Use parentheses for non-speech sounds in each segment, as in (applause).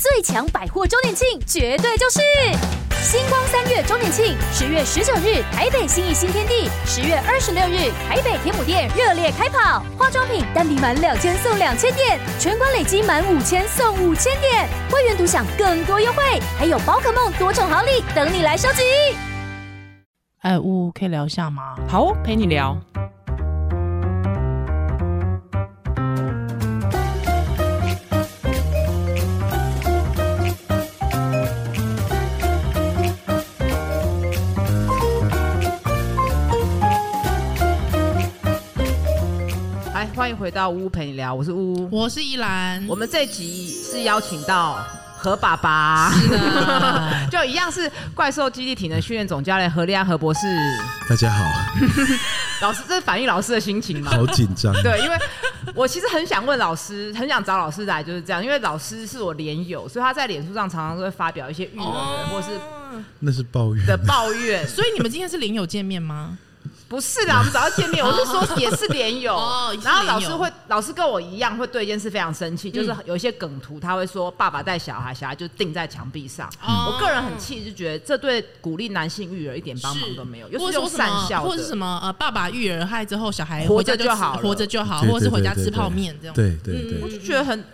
最强百货周年庆，绝对就是星光三月周年庆。十月十九日，台北新义新天地；十月二十六日，台北天母店热烈开跑，化妆品单笔满两千送两千点，全馆累积满五千送五千点，会员独享更多优惠，还有宝可梦多重好礼等你来收集。哎，呜可以聊一下吗？好，陪你聊。迎回到乌乌陪你聊，我是乌乌，我是依兰。我们这集是邀请到何爸爸，是的，(laughs) 就一样是怪兽基地体能训练总教练何立安何博士。大家好，(laughs) 老师，这是反映老师的心情吗？好紧张。对，因为我其实很想问老师，很想找老师来，就是这样，因为老师是我连友，所以他在脸书上常常都会发表一些育儿、哦、或是那是抱怨的抱怨。(laughs) 所以你们今天是连友见面吗？不是啦，(laughs) 我们早要见面。我是说，也是连友。然后老师会，老师跟我一样，会对一件事非常生气，就是有一些梗图，他会说爸爸带小孩，小孩就钉在墙壁上。我个人很气，就觉得这对鼓励男性育儿一点帮忙都没有。又是用善笑，或者什么呃，爸爸育儿害之后，小孩活着就好，活着就好，或者是回家吃泡面这样。对对对，我就觉得很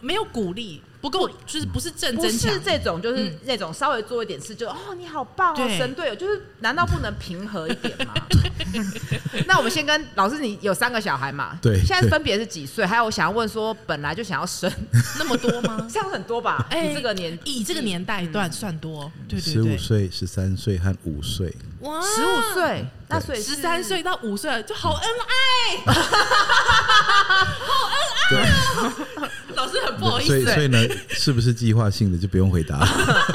没有鼓励。不够，就是不是正真强，不是这种，就是那种稍微做一点事就、嗯、哦，你好棒哦，神队友，就是难道不能平和一点吗？(laughs) (laughs) 那我们先跟老师，你有三个小孩嘛？对，现在分别是几岁？还有我想要问说，本来就想要生那么多吗？(laughs) 这样很多吧？哎、欸，这个年以这个年代段算多，对对对，十五岁、十三岁和五岁。哇，十五岁，那所以十三岁到五岁就好恩爱，好恩爱啊！(laughs) 老师很不好意思，所以所以呢，是不是计划性的就不用回答？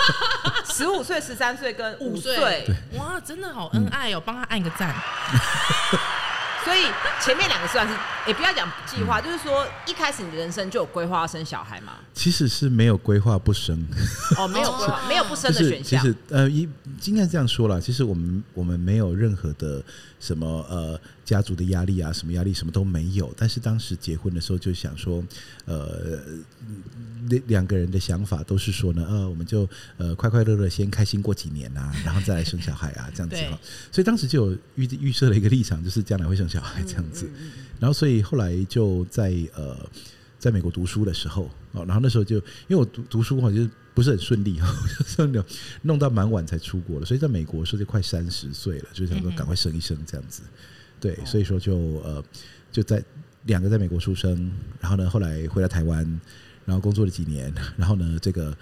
(laughs) 十五岁、十三岁跟五岁，哇，真的好恩爱哦！帮他按个赞。(laughs) 所以前面两个算是，也不要讲计划，就是说一开始你的人生就有规划要生小孩嘛？其实是没有规划不生。哦，没有规划，没有不生的选项。其实呃，一应该这样说啦，其实我们我们没有任何的什么呃家族的压力啊，什么压力什么都没有。但是当时结婚的时候就想说，呃。两两个人的想法都是说呢，呃，我们就呃快快乐乐先开心过几年啊，(laughs) 然后再来生小孩啊，这样子哈。所以当时就有预预设了一个立场，就是将来会生小孩这样子。然后所以后来就在呃在美国读书的时候，哦，然后那时候就因为我读读书哈，就不是很顺利哈，(laughs) 弄到蛮晚才出国了。所以在美国时候就快三十岁了，就想说赶快生一生这样子。对，所以说就呃就在两个在美国出生，然后呢后来回到台湾。然后工作了几年，然后呢，这个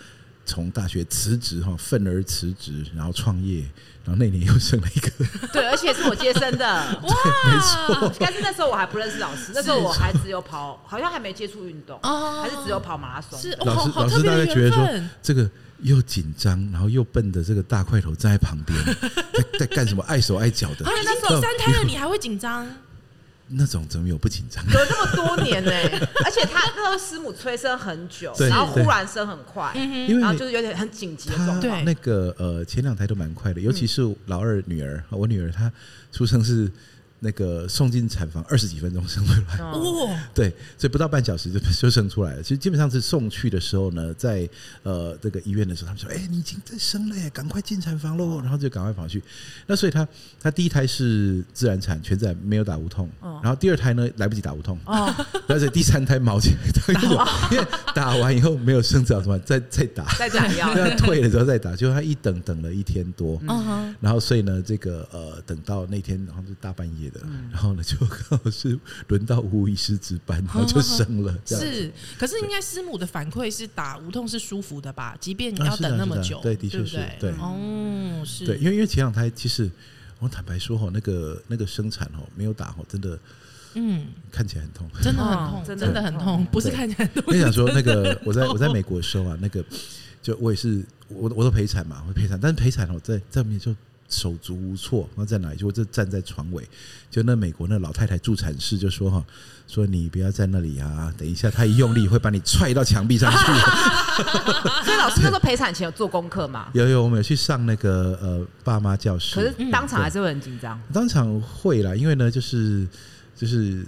从大学辞职哈，愤而辞职，然后创业，然后那年又生了一个，对，而且是我接生的，(laughs) 哇，没错。但是那时候我还不认识老师，那时候我还只有跑，好像还没接触运动，还是只有跑马拉松。是老师，老师大概觉得说，这个又紧张，然后又笨的这个大块头站在旁边，在在干什么碍手碍脚的？而且，那时候三胎了，你还会紧张？那种怎么有不紧张？隔这么多年呢、欸，(laughs) 而且他那时候师母催生很久，然后忽然生很快，然后就是有点很紧急的状况。那个呃，前两胎都蛮快的，尤其是老二女儿，我女儿她出生是。那个送进产房二十几分钟生出来，哦，(laughs) 对，所以不到半小时就就生出来了。其实基本上是送去的时候呢，在呃这个医院的时候，他们说：“哎，你已经在生了，赶快进产房喽！”然后就赶快跑去。那所以他他第一胎是自然产，全自然没有打无痛。然后第二胎呢，来不及打无痛。哦，(laughs) 而且第三胎毛起来，(laughs) 因为打完以后没有生长什么，再再打，再打药，要退了之后再打，就他一等等了一天多。嗯，然后所以呢，这个呃等到那天，然后就大半夜。嗯、然后呢，就刚好是轮到吴医师值班，(laughs) 然后就生了。(laughs) 是，可是应该师母的反馈是打无痛是舒服的吧？即便你要等那么久，啊啊啊、对，的确是对，对。哦，是对，因为因为前两胎其实我坦白说哈，那个那个生产哦，没有打哦，真的，嗯，看起来很痛，真的很痛，真的很痛，不是看起来很痛。我想说，那个我在我在美国的时候啊，那个就我也是我我都陪产嘛，我陪产，但是陪产我，在在面就。手足无措，那在哪里？就就站在床尾，就那美国那老太太助产士就说哈，说你不要在那里啊，等一下她一用力会把你踹到墙壁上去。所以老师那时候陪产前有做功课吗？(laughs) 有有，我们有去上那个呃爸妈教室。可是当场还是会很紧张。当场会啦，因为呢就是就是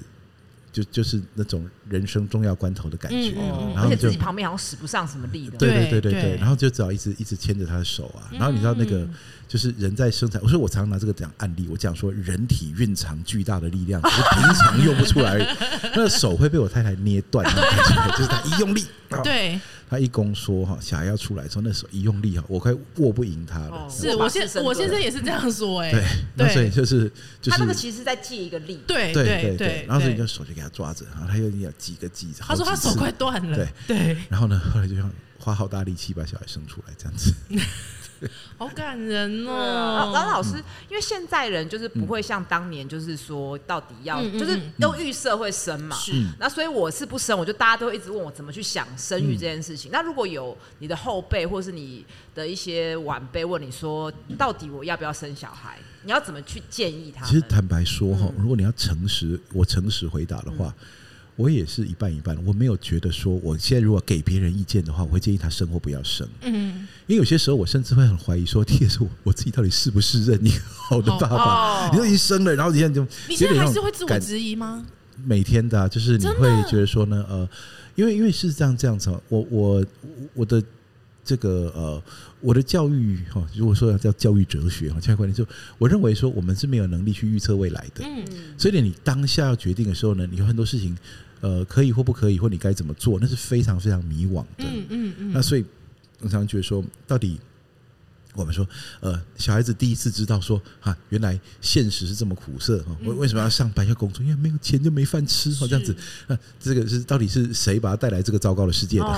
就就是那种人生重要关头的感觉，嗯、然后而且自己旁边好像使不上什么力的，对对对对对，然后就只好一直一直牵着他的手啊，然后你知道那个就是人在生产，我说我常常拿这个讲案例，我讲说人体蕴藏巨大的力量，只是平常用不出来，(laughs) 那个手会被我太太捏断，就是他一用力，对。他一宫说哈，小孩要出来之后，那时候一用力哈，我快握不赢他了。哦、是我先我先生也是这样说哎、欸，对，那所以就是就是他那个其实在借一个力，对对对对，然后所以你就手就给他抓着，然后他又要几个几，他说他手快断了，(laughs) 对。对，然后呢，后来就要花好大力气把小孩生出来这样子。(laughs) (laughs) 好感人哦！然后老师，因为现在人就是不会像当年，就是说到底要，就是都预设会生嘛。是。那所以我是不生，我就大家都会一直问我怎么去想生育这件事情。那如果有你的后辈或是你的一些晚辈问你说，到底我要不要生小孩？你要怎么去建议他？其实坦白说哈，如果你要诚实，我诚实回答的话。我也是一半一半，我没有觉得说，我现在如果给别人意见的话，我会建议他生或不要生。嗯，因为有些时候我甚至会很怀疑说，第一是我我自己到底是不是认一个好的爸爸？哦、你都已经生了，然后你现在就你现在还是会自我质疑吗？每天的、啊，就是你会觉得说呢，呃，因为因为是这样这样子，我我我的。这个呃，我的教育哈，如果说要叫教育哲学哈，教育观念就我认为说，我们是没有能力去预测未来的。嗯，所以你当下要决定的时候呢，你有很多事情，呃，可以或不可以，或你该怎么做，那是非常非常迷惘的。嗯嗯嗯。那所以我常常觉得说，到底。我们说，呃，小孩子第一次知道说，哈，原来现实是这么苦涩哈。为为什么要上班要工作？因为没有钱就没饭吃，哈这样子。那这个是到底是谁把他带来这个糟糕的世界的？哦，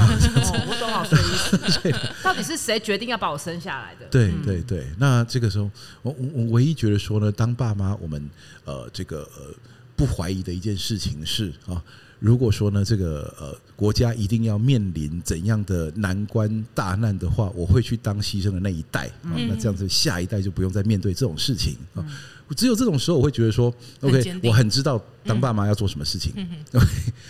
我懂老师的意思。(laughs) 到底是谁决定要把我生下来的？对对对。那这个时候，我我我唯一觉得说呢，当爸妈，我们呃这个呃不怀疑的一件事情是啊。如果说呢，这个呃国家一定要面临怎样的难关大难的话，我会去当牺牲的那一代啊。那这样子下一代就不用再面对这种事情啊。只有这种时候，我会觉得说，OK，我很知道当爸妈要做什么事情。(laughs) OK，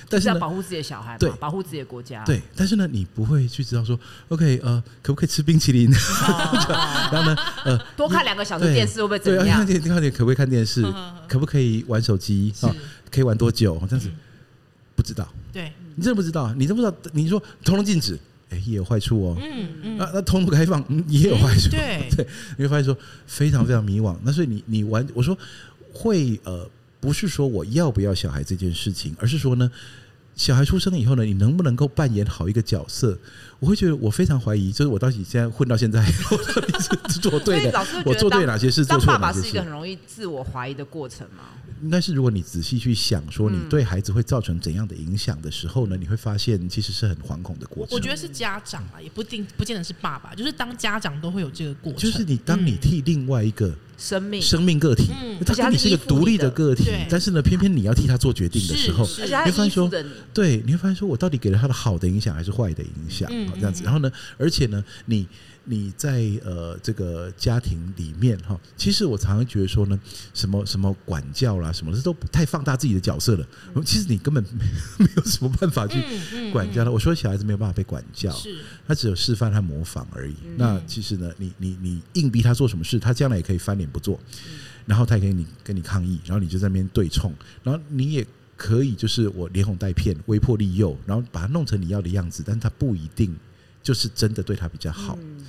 但是要保护自己的小孩，对，保护自己的国家。对，但是呢，你不会去知道说，OK，呃，可不可以吃冰淇淋？(laughs) 然后呢，呃，(laughs) 多看两个小时电视会不会怎么样？对，看电可不可以看电视？可不可以玩手机？啊，可以玩多久？这样子。不知道，对，你真的不知道，你都不知道。你说通通禁止，哎，也有坏处哦。嗯嗯，那那通通开放，也有坏处。对 (laughs) 对，你会发现说非常非常迷惘。那所以你你玩，我说会呃，不是说我要不要小孩这件事情，而是说呢。小孩出生以后呢，你能不能够扮演好一个角色？我会觉得我非常怀疑，就是我到底现在混到现在，(laughs) 我到底是做对的，我做对哪些事，做错哪些事？当爸爸是一个很容易自我怀疑的过程吗？应该是，如果你仔细去想，说你对孩子会造成怎样的影响的时候呢，你会发现其实是很惶恐的过程。我觉得是家长啊，也不定不见得是爸爸，就是当家长都会有这个过程。就是你当你替另外一个。生命生命个体，他跟你是一个独立的个体，但是呢，偏偏你要替他做决定的时候，你会发现说，对，你会发现说我到底给了他的好的影响还是坏的影响？这样子，然后呢，而且呢，你。你在呃这个家庭里面哈，其实我常常觉得说呢，什么什么管教啦，什么这都太放大自己的角色了。其实你根本 (laughs) 没有什么办法去管教他。我说小孩子没有办法被管教，他只有示范和模仿而已。那其实呢，你你你硬逼他做什么事，他将来也可以翻脸不做，然后他也可以你跟你抗议，然后你就在那边对冲，然后你也可以就是我连哄带骗、威迫利诱，然后把他弄成你要的样子，但他不一定。就是真的对他比较好，嗯、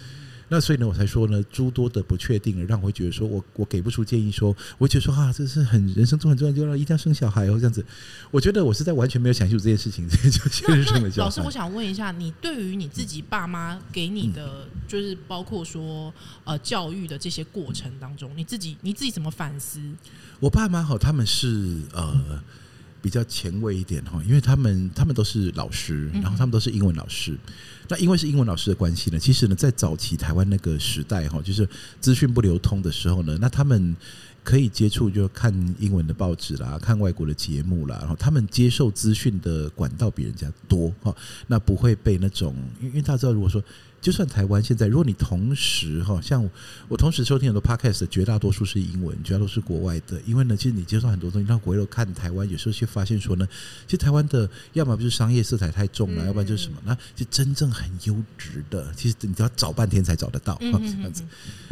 那所以呢，我才说呢，诸多的不确定，让我会觉得说我我给不出建议说，说我觉得说啊，这是很人生中很重要，就要一定要生小孩哦，这样子。我觉得我是在完全没有想清楚这件事情，(laughs) 就先生了小孩。老师，我想问一下，你对于你自己爸妈给你的，就是包括说呃教育的这些过程当中，你自己你自己怎么反思？我爸妈好，他们是呃。比较前卫一点哈，因为他们他们都是老师，然后他们都是英文老师。那因为是英文老师的关系呢，其实呢，在早期台湾那个时代哈，就是资讯不流通的时候呢，那他们可以接触就看英文的报纸啦，看外国的节目啦，然后他们接受资讯的管道比人家多哈，那不会被那种，因为大家知道，如果说。就算台湾现在，如果你同时哈，像我同时收听很多 podcast 的绝大多数是英文，绝大多数是国外的。因为呢，其实你接受很多东西，让回头看台湾，有时候却发现说呢，其实台湾的要么就是商业色彩太重了，要不然就是什么？那就真正很很优质的，其实你都要找半天才找得到，这样子。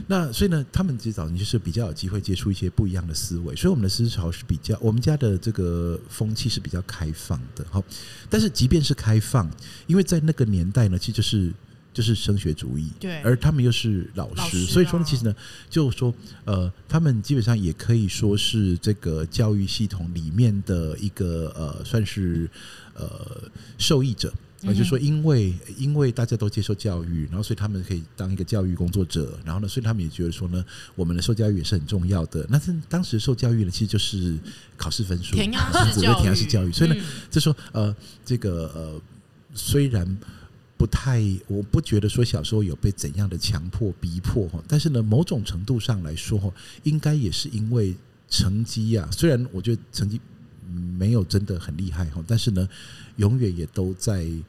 那所以呢，他们其实早年就是比较有机会接触一些不一样的思维，所以我们的思潮是比较，我们家的这个风气是比较开放的，哈。但是即便是开放，因为在那个年代呢，其实就是。就是升学主义，对，而他们又是老师，老师啊、所以说呢，其实呢，就说呃，他们基本上也可以说是这个教育系统里面的一个呃，算是呃受益者。呃，就是说因为因为大家都接受教育，然后所以他们可以当一个教育工作者，然后呢，所以他们也觉得说呢，我们的受教育也是很重要的。那是当时受教育呢，其实就是考试分数，填鸭式 (laughs) 教育，填鸭式教育。所以呢，就说呃，这个呃，虽然。不太，我不觉得说小时候有被怎样的强迫逼迫哈，但是呢，某种程度上来说哈，应该也是因为成绩啊，虽然我觉得成绩没有真的很厉害哈，但是呢，永远也都在，因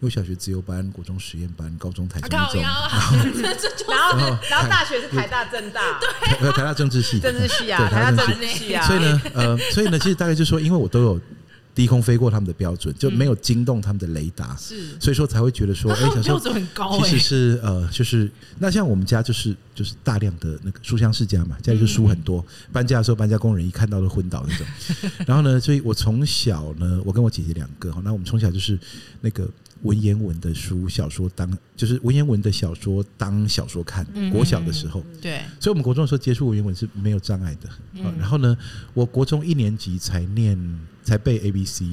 为小学自由班、国中实验班、高中台中中，(laughs) (laughs) 然后然后大学是台大政大，对，台大政治系，政治系啊，台大政治系啊，所以呢，呃，所以呢，其实大概就是说，因为我都有。低空飞过他们的标准，就没有惊动他们的雷达，是，所以说才会觉得说，(laughs) 哎，小时候标准很高。其实是呃，就是那像我们家就是就是大量的那个书香世家嘛，家里就书很多，搬家的时候搬家工人一看到都昏倒那种。(laughs) 然后呢，所以我从小呢，我跟我姐姐两个哈，那我们从小就是那个文言文的书小说当，就是文言文的小说当小说看。国小的时候，对，所以我们国中的时候接触文言文是没有障碍的。然后呢，我国中一年级才念。才背 A B C，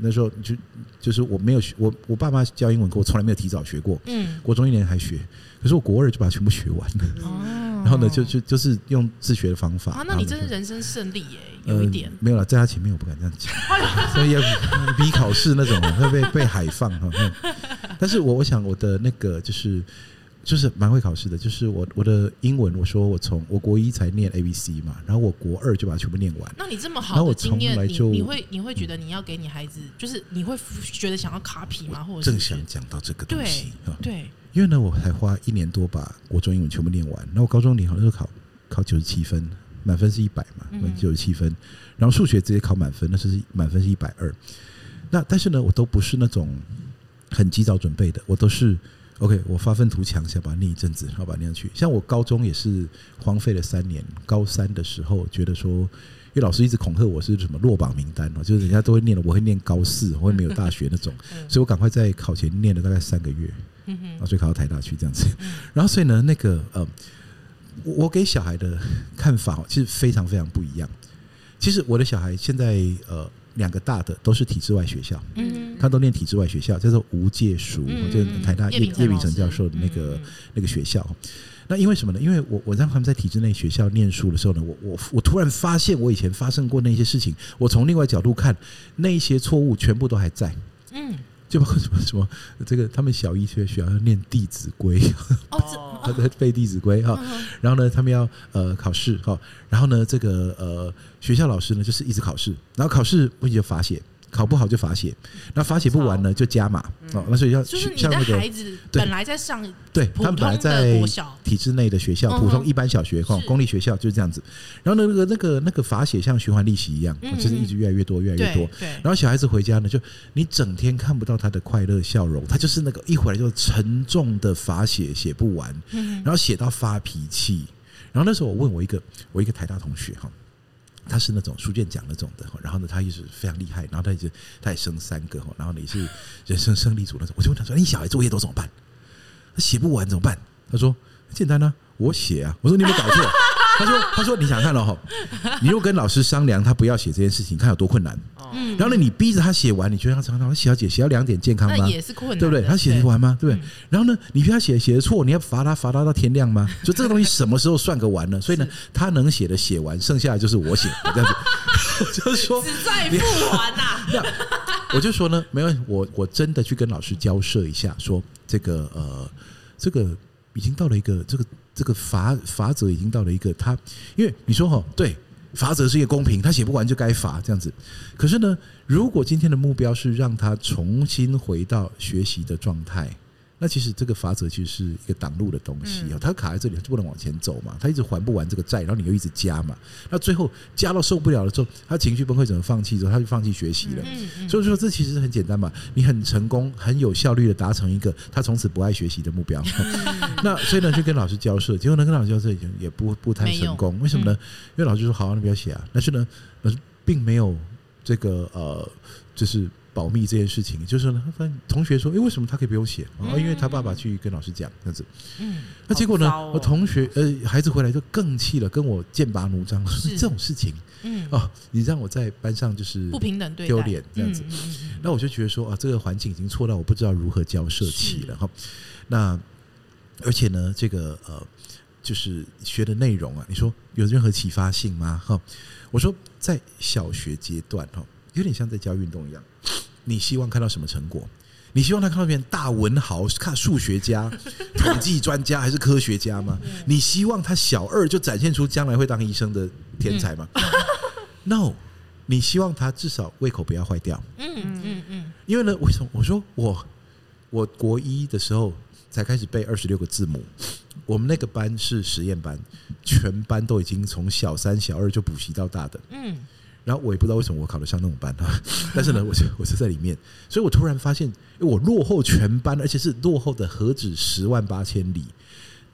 那时候就就是我没有学，我我爸妈教英文课，我从来没有提早学过。嗯，国中一年还学，可是我国二就把它全部学完了。哦，然后呢，就就就是用自学的方法。啊，那你真是人生胜利耶，有一点。呃、没有了，在他前面我不敢这样讲，(laughs) 所以要比考试那种会被被海放哈。但是我我想我的那个就是。就是蛮会考试的，就是我我的英文，我说我从我国一才念 A B C 嘛，然后我国二就把它全部念完。那你这么好的经验，你你会你会觉得你要给你孩子，就是你会觉得想要卡皮吗？或者正想讲到这个东西对，对，因为呢，我才花一年多把国中英文全部念完，然后我高中你好像是考考九十七分，满分是一百嘛，九十七分，然后数学直接考满分，那是满分是一百二。那但是呢，我都不是那种很及早准备的，我都是。OK，我发愤图强，想把它念一阵子，然后把它念下去。像我高中也是荒废了三年，高三的时候觉得说，因为老师一直恐吓我是什么落榜名单哦，就是人家都会念了，我会念高四，我会没有大学那种，所以我赶快在考前念了大概三个月，然后所以考到台大去这样子。然后所以呢，那个呃，我给小孩的看法其实非常非常不一样。其实我的小孩现在呃。两个大的都是体制外学校，嗯，他都念体制外学校，叫做无界塾，嗯、就是台大叶叶秉成教授的那个、嗯、那个学校。那因为什么呢？因为我我让他们在体制内学校念书的时候呢，我我我突然发现我以前发生过那些事情，我从另外角度看，那些错误全部都还在，嗯。就包括什么什么，这个他们小一学学校要念《弟子规》，哦，(laughs) 他在背《弟子规》哈。然后呢，他们要呃考试哈。然后呢，这个呃学校老师呢就是一直考试，然后考试不就罚写。考不好就罚写，那罚写不完呢就加码哦。那所以要就是你的孩子本来在上对，他们本来在体制内的学校，普通一般小学哈，公立学校就是这样子。然后呢，那个那个那个罚写像循环利息一样，就是一直越来越多，越来越多。然后小孩子回家呢，就你整天看不到他的快乐笑容，他就是那个一回来就沉重的罚写写不完，然后写到发脾气。然后那时候我问我一个我一个台大同学哈。他是那种书卷奖那种的，然后呢，他也是非常厉害，然后他也他也生三个，然后呢也是人生胜利组那种。我就问他说：“你小孩作业都怎么办？他写不完怎么办？”他说：“很简单啊，我写啊。”我说：“你有没有搞错？”他说：“他说你想看了哈，你如果跟老师商量，他不要写这件事情，看有多困难。嗯，然后呢，你逼着他写完，你觉得他常常写要写写要两点健康吗？也是困难，对不对？他写得完吗？对不对？然后呢，你逼他写写的错，你要罚他罚他到天亮吗？就这个东西什么时候算个完呢？所以呢，他能写的写完，剩下的就是我写 (laughs) 这样子。(laughs) 就是说，只在不完呐。我就说呢，没问题，我我真的去跟老师交涉一下，说这个呃，这个已经到了一个这个。这个罚罚则已经到了一个他，因为你说哈，对，罚则是一个公平，他写不完就该罚这样子。可是呢，如果今天的目标是让他重新回到学习的状态，那其实这个法则其实是一个挡路的东西啊，它卡在这里就不能往前走嘛，他一直还不完这个债，然后你又一直加嘛，那最后加到受不了了之后，他情绪崩溃，怎么放弃之后，他就放弃学习了。所以说这其实很简单嘛，你很成功、很有效率的达成一个他从此不爱学习的目标。(laughs) 那所以呢，就跟老师交涉，结果呢，跟老师交涉已经也不不太成功。为什么呢？因为老师说好啊，你不要写啊，但是呢，老师并没有这个呃，就是。保密这件事情，就是呢，发现同学说：“诶，为什么他可以不用写？哦，因为他爸爸去跟老师讲这样子。”嗯，那结果呢？我同学呃，孩子回来就更气了，跟我剑拔弩张，说这种事情，嗯哦，你让我在班上就是不平等对丢脸这样子。那我就觉得说啊，这个环境已经错到我不知道如何交涉起了哈。那而且呢，这个呃，就是学的内容啊，你说有任何启发性吗？哈，我说在小学阶段哈。有点像在教运动一样，你希望看到什么成果？你希望他看到变大文豪、看数学家、(laughs) 统计专家还是科学家吗？你希望他小二就展现出将来会当医生的天才吗？(laughs) No，你希望他至少胃口不要坏掉。嗯嗯嗯。因为呢，为什么？我说我我国一的时候才开始背二十六个字母，我们那个班是实验班，全班都已经从小三、小二就补习到大的。嗯。然后我也不知道为什么我考得上那种班啊，(laughs) 但是呢，我就我是在里面，所以我突然发现，我落后全班，而且是落后的何止十万八千里。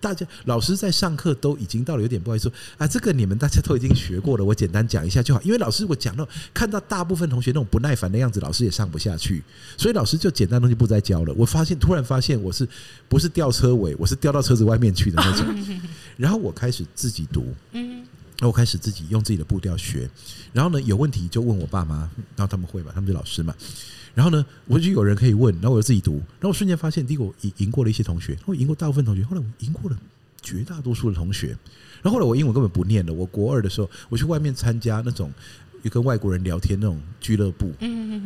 大家老师在上课都已经到了，有点不好意思说啊，这个你们大家都已经学过了，我简单讲一下就好。因为老师我讲到看到大部分同学那种不耐烦的样子，老师也上不下去，所以老师就简单东西不再教了。我发现突然发现我是不是吊车尾，我是掉到车子外面去的那种。(laughs) 然后我开始自己读。我开始自己用自己的步调学，然后呢，有问题就问我爸妈，然后他们会嘛，他们是老师嘛。然后呢，我就有人可以问，然后我就自己读，然后我瞬间发现，第一个我赢赢过了一些同学，然后赢过大部分同学，后来我赢过了绝大多数的同学。然后后来我英文根本不念了，我国二的时候，我去外面参加那种。又跟外国人聊天那种俱乐部，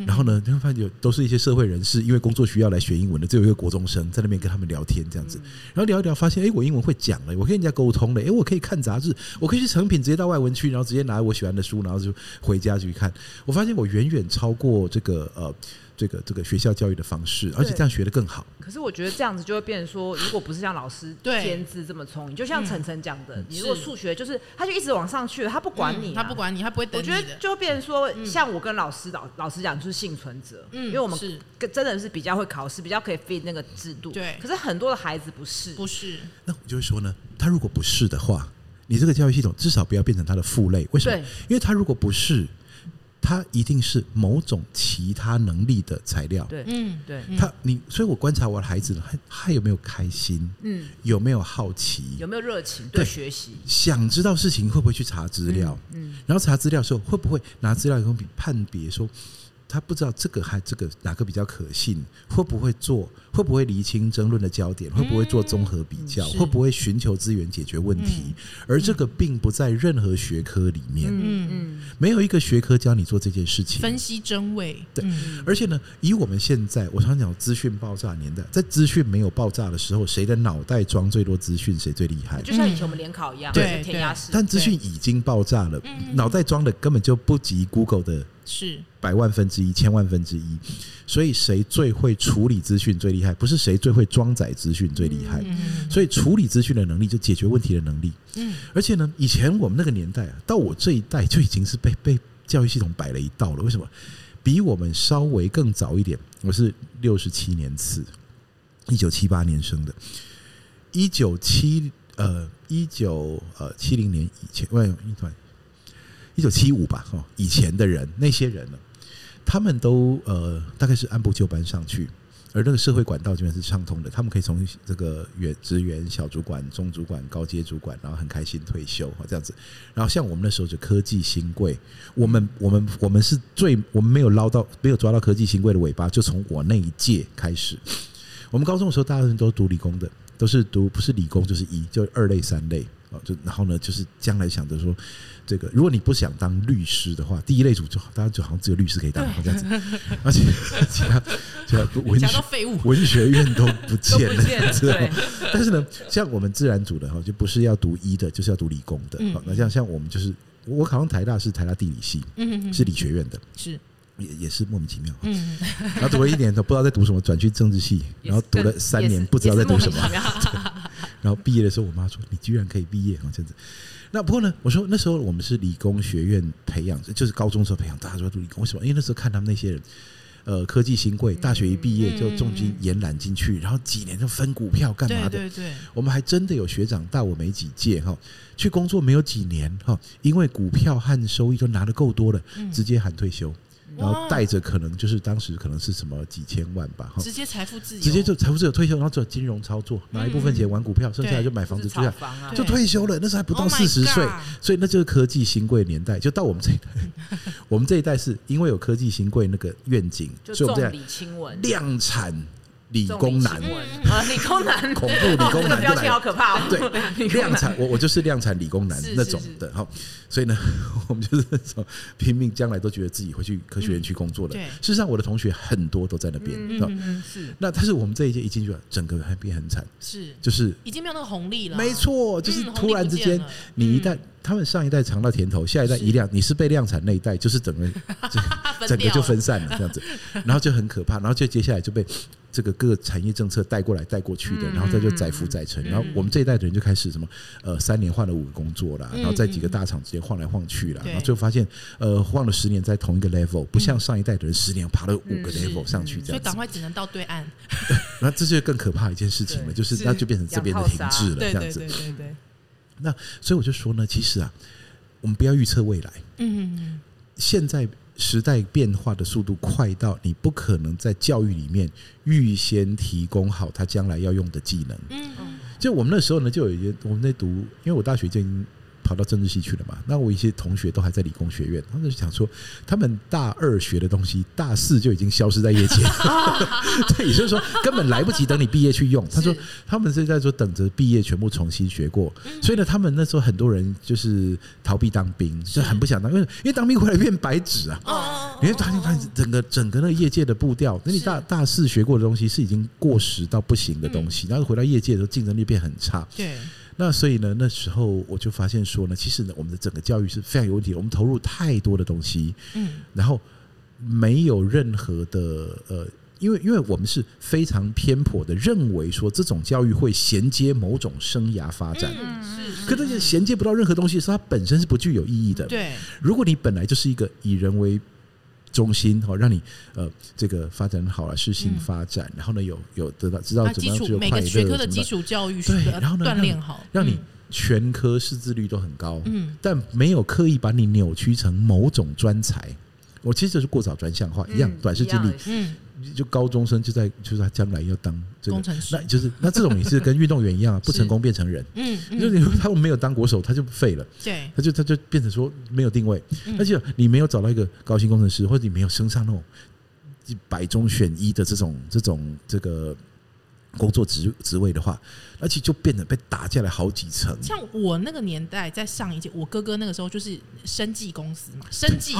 然后呢，你会发现有都是一些社会人士，因为工作需要来学英文的，只有一个国中生在那边跟他们聊天这样子，然后聊一聊，发现哎，我英文会讲了，我跟人家沟通了，哎，我可以看杂志，我可以去成品直接到外文区，然后直接拿我喜欢的书，然后就回家去看。我发现我远远超过这个呃。这个这个学校教育的方式，而且这样学的更好。可是我觉得这样子就会变成说，如果不是像老师监制这么聪明，就像晨晨讲的，你如果数学就是他就一直往上去了，他不管你，他不管你，他不会等你。我觉得就会变成说，像我跟老师老老师讲，就是幸存者，因为我们是真的是比较会考试，比较可以 fit 那个制度。对。可是很多的孩子不是，不是。那我就会说呢，他如果不是的话，你这个教育系统至少不要变成他的负累。为什么？因为他如果不是。他一定是某种其他能力的材料。对，嗯，对。他，你，所以我观察我的孩子，他他有没有开心？嗯，有没有好奇？有没有热情？对学习，想知道事情会不会去查资料？嗯，然后查资料的时候会不会拿资料以后比判别说？他不知道这个还这个哪个比较可信，会不会做，会不会厘清争论的焦点，会不会做综合比较，会不会寻求资源解决问题，而这个并不在任何学科里面，嗯嗯，没有一个学科教你做这件事情，分析真伪，对，而且呢，以我们现在我常讲资讯爆炸年代，在资讯没有爆炸的时候，谁的脑袋装最多资讯，谁最厉害？就像以前我们联考一样，对，填鸭式，但资讯已经爆炸了，脑袋装的根本就不及 Google 的。是百万分之一、千万分之一，所以谁最会处理资讯最厉害？不是谁最会装载资讯最厉害。所以处理资讯的能力，就解决问题的能力。嗯，而且呢，以前我们那个年代啊，到我这一代就已经是被被教育系统摆了一道了。为什么？比我们稍微更早一点。我是六十七年次，一九七八年生的，一九七呃一九呃七零年以前，万一团。一九七五吧，哈，以前的人那些人呢，他们都呃大概是按部就班上去，而那个社会管道这边是畅通的，他们可以从这个员职员、小主管、中主管、高阶主管，然后很开心退休哈这样子。然后像我们那时候就科技新贵，我们我们我们是最我们没有捞到没有抓到科技新贵的尾巴，就从我那一届开始。我们高中的时候，大部分都读理工的，都是读不是理工就是一就二类三类啊，就然后呢就是将来想着说。这个，如果你不想当律师的话，第一类组就好，大家就好像只有律师可以当这样子，而且其他其他文学文学院都不见了，(laughs) 知道？但是呢，像我们自然组的哈，就不是要读医的，就是要读理工的。那像像我们就是，我考上台大是台大地理系，是理学院的，是。也也是莫名其妙。嗯，(laughs) 然后读了一年都不知道在读什么，转去政治系，然后读了三年不知道在读什么。(laughs) 然后毕业的时候，我妈说：“你居然可以毕业啊！”这样子。那不过呢，我说那时候我们是理工学院培养，就是高中时候培养，大家都读理工，为什么？因为那时候看他们那些人。呃，科技新贵，大学一毕业就重金延揽进去，然后几年就分股票干嘛的？对对对，我们还真的有学长大我没几届哈，去工作没有几年哈，因为股票和收益都拿得够多了，直接喊退休。然后带着可能就是当时可能是什么几千万吧，直接财富自由，直接就财富自由退休，然后做金融操作，拿一部分钱玩股票，剩下来就买房子住下，就退休了。那时候还不到四十岁，所以那就是科技新贵年代。就到我们这一代，(laughs) 我们这一代是因为有科技新贵那个愿景，所以我们这样量产。理工男啊，理工男，恐怖 (laughs) 理工男，标签好可怕哦。对，(laughs) 量产，我我就是量产理工男那种的哈。所以呢，(laughs) 我们就是那种拼命，将来都觉得自己会去科学园区工作的。事实上，我的同学很多都在那边。嗯，是。那但是我们这一届一进去，整个还变很惨。是，就是已经没有那个红利了。没错，就是突然之间，你一旦他们上一代尝到甜头，下一代一量，你是被量产那一代，就是整个整个就分散了这样子，然后就很可怕，然后就接下来就被。这个各个产业政策带过来带过去的，然后再就载浮载沉，然后我们这一代的人就开始什么呃三年换了五个工作啦，然后在几个大厂之间晃来晃去啦，然后最后发现呃晃了十年在同一个 level，不像上一代的人十年爬了五个 level 上去这样，所以赶快只能到对岸。(laughs) 那这就更可怕一件事情了，就是那就变成这边的停滞了这样子。对对对。那所以我就说呢，其实啊，我们不要预测未来。嗯嗯。现在。时代变化的速度快到你不可能在教育里面预先提供好他将来要用的技能。嗯，就我们那时候呢，就有一些我们在读，因为我大学就已经。跑到政治系去了嘛？那我一些同学都还在理工学院，他们就想说，他们大二学的东西，大四就已经消失在业界。(laughs) 对，也就是说，根本来不及等你毕业去用。他说，他们是在说等着毕业全部重新学过。所以呢，他们那时候很多人就是逃避当兵，就很不想当，因为因为当兵回来变白纸啊。因为他他整个整个那个业界的步调，那你大大四学过的东西是已经过时到不行的东西，然后回到业界的时候竞争力变很差。对。那所以呢，那时候我就发现说呢，其实呢，我们的整个教育是非常有问题的。我们投入太多的东西，嗯，然后没有任何的呃，因为因为我们是非常偏颇的，认为说这种教育会衔接某种生涯发展，嗯，是，可是衔接不到任何东西，是它本身是不具有意义的。对，如果你本来就是一个以人为中心哦，让你呃这个发展好了，适性发展，然后呢有有得到知道怎么样去快乐，每个学科的基础教育对，然后呢锻炼好，让你全科识字率都很高，嗯，但没有刻意把你扭曲成某种专才。我其实就是过早专项化一样，短视经历，嗯。就高中生就在，就是他将来要当这个，那就是那这种也是跟运动员一样，(laughs) 不成功变成人。嗯，就是他们没有当国手，他就废了。对，他就他就变成说没有定位。而且你没有找到一个高薪工程师，或者你没有升上那种百中选一的这种这种这个。工作职职位的话，而且就变得被打下来好几层。像我那个年代，在上一届，我哥哥那个时候就是生技公司嘛，生技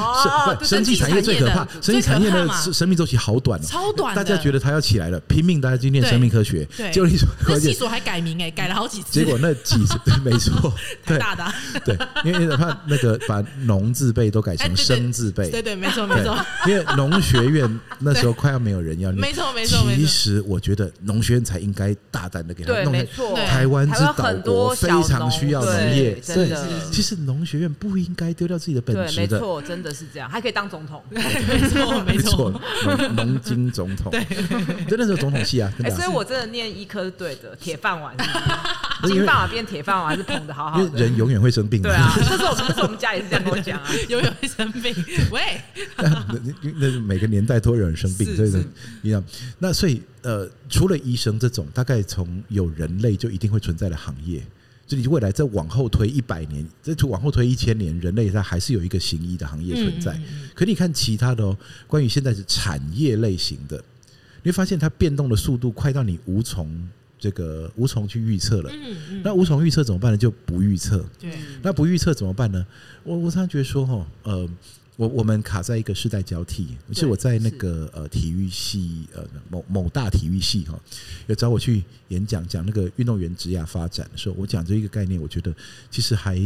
生技产业最可怕，生技产业的生命周期好短，超短。大家觉得他要起来了，拼命大家去念生命科学，结果你说那系所还改名哎，改了好几次。结果那几次没错，(laughs) 太大的对，因为哪怕那个把农字辈都改成生字辈，对对没错没错。因为农学院那时候快要没有人要念，没错没错。其实我觉得农学院。才应该大胆的给他弄。台湾之岛国非常需要农业，真的。其实农学院不应该丢掉自己的本职的。没错，真的是这样，还可以当总统。(laughs) 没错，没错，农经总统。对，真的是总统系啊。所以我真的念医科是对的，铁饭碗。(laughs) 金饭碗变铁饭碗，还是捧的好好的。人永远会生病。对啊，这是我们，这是我们家也是这样跟我讲啊，(laughs) 永远会生病。喂，那那每个年代都会有人生病，所以一样。那所以。呃，除了医生这种，大概从有人类就一定会存在的行业，就你未来再往后推一百年，再往后推一千年，人类它还是有一个行医的行业存在。可你看其他的哦，关于现在是产业类型的，你会发现它变动的速度快到你无从这个无从去预测了。那无从预测怎么办呢？就不预测。对，那不预测怎么办呢？我我常常觉得说哈，呃。我我们卡在一个世代交替，而且我在那个呃体育系呃某某大体育系哈，有找我去演讲讲那个运动员职业发展的时候，我讲这一个概念，我觉得其实还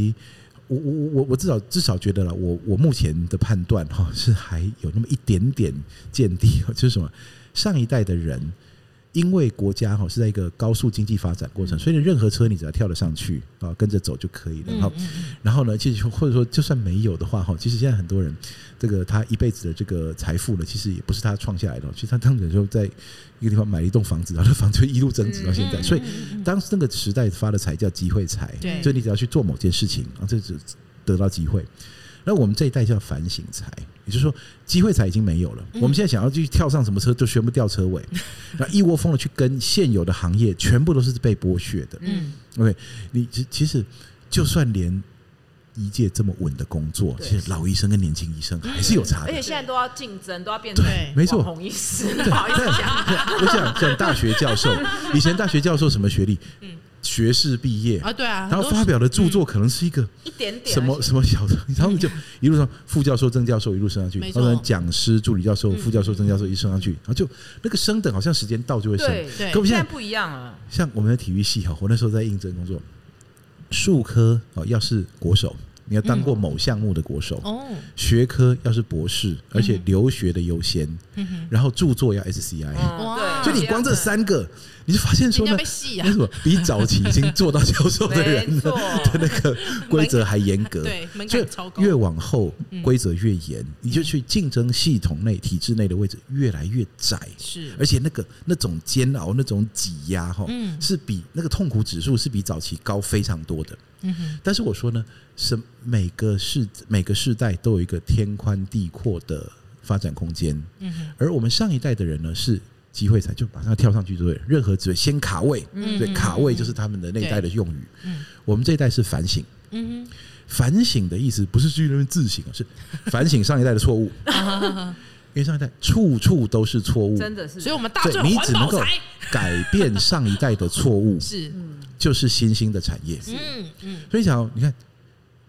我我我我至少至少觉得了，我我目前的判断哈是还有那么一点点见地，就是什么上一代的人。因为国家哈是在一个高速经济发展过程，所以任何车你只要跳得上去啊，跟着走就可以了。然后，然后呢，其实或者说就算没有的话哈，其实现在很多人这个他一辈子的这个财富呢，其实也不是他创下来的。其实他当时就在一个地方买了一栋房子，然后房子就一路增值到现在。所以当时那个时代发的财叫机会财，所以你只要去做某件事情啊，这就得到机会。那我们这一代叫反省财，也就是说机会财已经没有了。我们现在想要去跳上什么车，就全部掉车尾，(laughs) 那一窝蜂的去跟现有的行业，全部都是被剥削的。嗯，OK，你其其实就算连一届这么稳的工作，其实老医生跟年轻医生还是有差的。而且现在都要竞争，都要变成没错，红医师。不好意思讲，我想讲大学教授，以前大学教授什么学历？嗯。学士毕业啊，对啊，然后发表的著作可能是一个一点点什么什么小的，(laughs) 然后就一路上副教授、正教授一路升上去，然后讲师、助理教授、副教授、正教授一升上去，然后就那个升等好像时间到就会升，对，跟我们现在不一样了。像我们的体育系哈，我那时候在应征工作，数科哦，要是国手。你要当过某项目的国手，学科要是博士，而且留学的优先，然后著作要 SCI，所以你光这三个，你就发现说呢，为什么比早期已经做到教授的人的那个规则还严格？对，就越往后规则越严，你就去竞争系统内、体制内的位置越来越窄，是，而且那个那种煎熬、那种挤压，哈，是比那个痛苦指数是比早期高非常多的。嗯哼，但是我说呢，是每个世每个世代都有一个天宽地阔的发展空间。嗯哼，而我们上一代的人呢，是机会才，就马上要跳上去，对不对？任何职位先卡位，对，卡位就是他们的那一代的用语。嗯，我们这一代是反省。嗯哼，反省的意思不是去那边自省，是 (laughs) 反省上一代的错误。(laughs) 因为上一代处处都是错误，真的是，所以我们大众你只能够 (laughs) 改变上一代的错误，是。就是新兴的产业，嗯嗯，所以讲，你看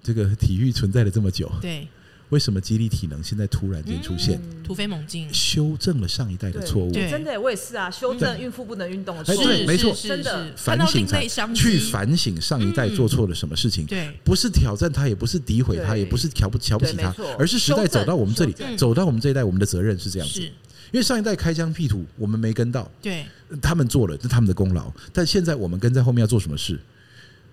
这个体育存在了这么久，对，为什么肌力体能现在突然间出现，突飞猛进，修正了上一代的错误？真的，我也是啊，修正孕妇不能运动的错误，没错，真的反省才去反省上一代做错了什么事情，对，不是挑战他，也不是诋毁他，也不是瞧不瞧不起他，而是时代走到我们这里，走到我们这一代，我们的责任是这样子。因为上一代开疆辟土，我们没跟到，对，他们做了，是他们的功劳。但现在我们跟在后面要做什么事？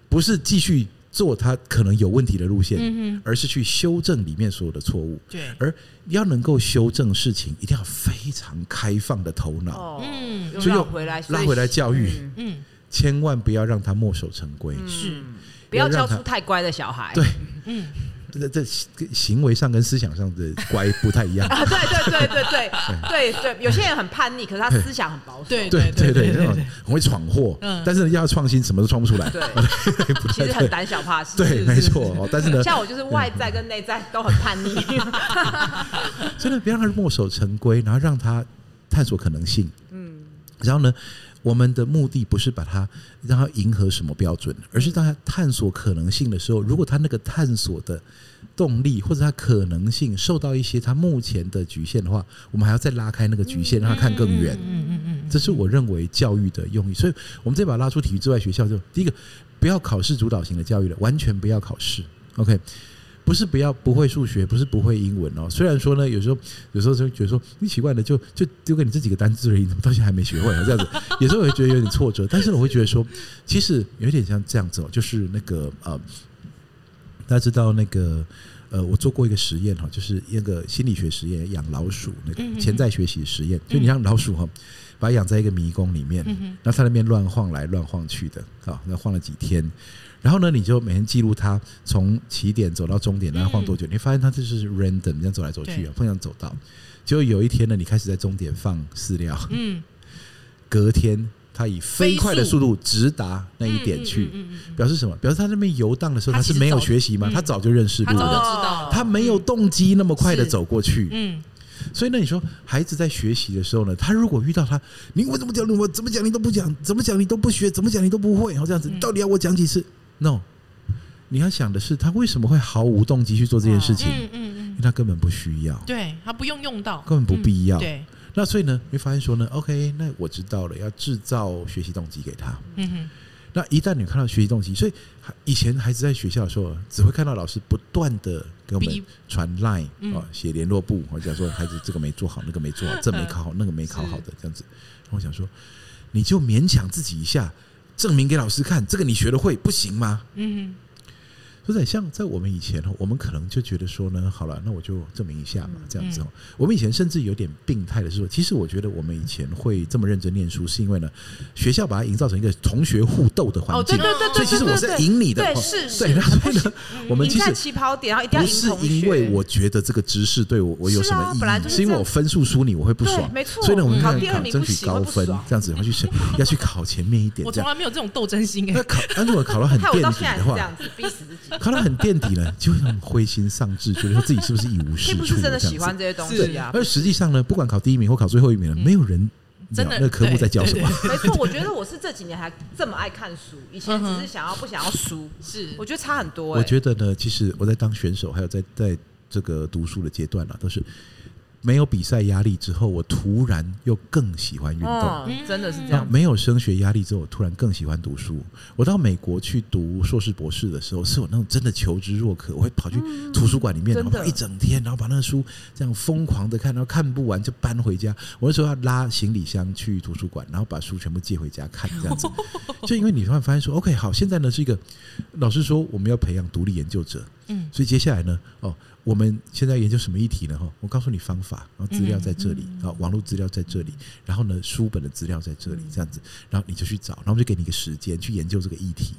不是继续做他可能有问题的路线，而是去修正里面所有的错误。对，而要能够修正事情，一定要非常开放的头脑。嗯，所以又回来拉回来教育，嗯，千万不要让他墨守成规，是，不要教出太乖的小孩。对，嗯。这这行为上跟思想上的乖 (laughs) 不太一样啊！对对对对对 (laughs) 对对，有些人很叛逆，可是他思想很保守。对对对对，那种很会闯祸，但是要创新，什么都创不出来。对，(laughs) 其实很胆小怕事。对，没错。但是呢，像我就是外在跟内在都很叛逆。真的，别让他墨守成规，然后让他探索可能性。嗯，然后呢？我们的目的不是把它让它迎合什么标准，而是当它探索可能性的时候，如果它那个探索的动力或者它可能性受到一些它目前的局限的话，我们还要再拉开那个局限，让它看更远。嗯嗯嗯，这是我认为教育的用意。所以，我们这把拉出体育之外学校，就第一个不要考试主导型的教育了，完全不要考试。OK。不是不要不会数学，不是不会英文哦。虽然说呢，有时候有时候就觉得说你奇怪的，就就丢给你这几个单字而已，怎么到现在还没学会啊？这样子，(laughs) 有时候我会觉得有点挫折。但是我会觉得说，其实有点像这样子哦，就是那个呃，大家知道那个呃，我做过一个实验哈，就是那个心理学实验，养老鼠那个潜在学习实验，就你让老鼠哈，把它养在一个迷宫里面，然后它那边乱晃来乱晃去的啊，那晃了几天。然后呢，你就每天记录他从起点走到终点，然后晃多久？你发现他就是 random 这样走来走去啊，不想走到。结果有一天呢，你开始在终点放饲料，嗯，隔天他以飞快的速度直达那一点去，表示什么？表示他那边游荡的时候他是没有学习吗？他早就认识路，他早就知道，他没有动机那么快的走过去，嗯。所以呢，你说孩子在学习的时候呢，他如果遇到他，你我怎么讲？我怎么讲你都不讲，怎么讲你都不学，怎么讲你都不会，然后这样子，到底要我讲几次？No，你要想的是他为什么会毫无动机去做这件事情？嗯嗯嗯，因为他根本不需要，对他不用用到，根本不必要。对，那所以呢，你会发现说呢，OK，那我知道了，要制造学习动机给他。嗯哼，那一旦你看到学习动机，所以以前孩子在学校的时候，只会看到老师不断的给我们传 line 啊，写联络簿，或者说孩子这个没做好，(laughs) 那个没做好，这没考好，那个没考好的这样子。我想说，你就勉强自己一下，证明给老师看，这个你学的会不行吗？嗯。就在像在我们以前，我们可能就觉得说呢，好了，那我就证明一下嘛，这样子哦。我们以前甚至有点病态的是说，其实我觉得我们以前会这么认真念书，是因为呢，学校把它营造成一个同学互斗的环境。对对对，所以其实我是赢你的。对，是是。对，然后呢，我们其实起跑点，然后一定要。不是因为我觉得这个知识对我我有什么意义，是因为我分数输你，我会不爽。没错。所以呢，我们要考争取高分，这样子，要去要去考前面一点。我从来没有这种斗争心哎。那考，但是我考到很垫底的话，这样子逼死自己。(laughs) 考到很垫底了。就会很灰心丧志，觉得说自己是不是一无是处？不是真的喜欢这些东西啊。而实际上呢，不管考第一名或考最后一名了，没有人真的那个科目在教什么。没错，(laughs) 我觉得我是这几年还这么爱看书，以前只是想要不想要输。是，我觉得差很多。我觉得呢，其实我在当选手，还有在在这个读书的阶段啊，都是。没有比赛压力之后，我突然又更喜欢运动。哦，真的是这样。没有升学压力之后，我突然更喜欢读书。我到美国去读硕士博士的时候，是我那种真的求知若渴，我会跑去图书馆里面，然后一整天，然后把那个书这样疯狂的看，然后看不完就搬回家。我那时候要拉行李箱去图书馆，然后把书全部借回家看，这样子。(laughs) 就因为你突然发现说，OK，好，现在呢是一个老师说我们要培养独立研究者，嗯，所以接下来呢，哦。我们现在研究什么议题呢？哈，我告诉你方法，然后资料在这里，啊，网络资料在这里，然后呢，书本的资料在这里，这样子，然后你就去找，然后就给你一个时间去研究这个议题，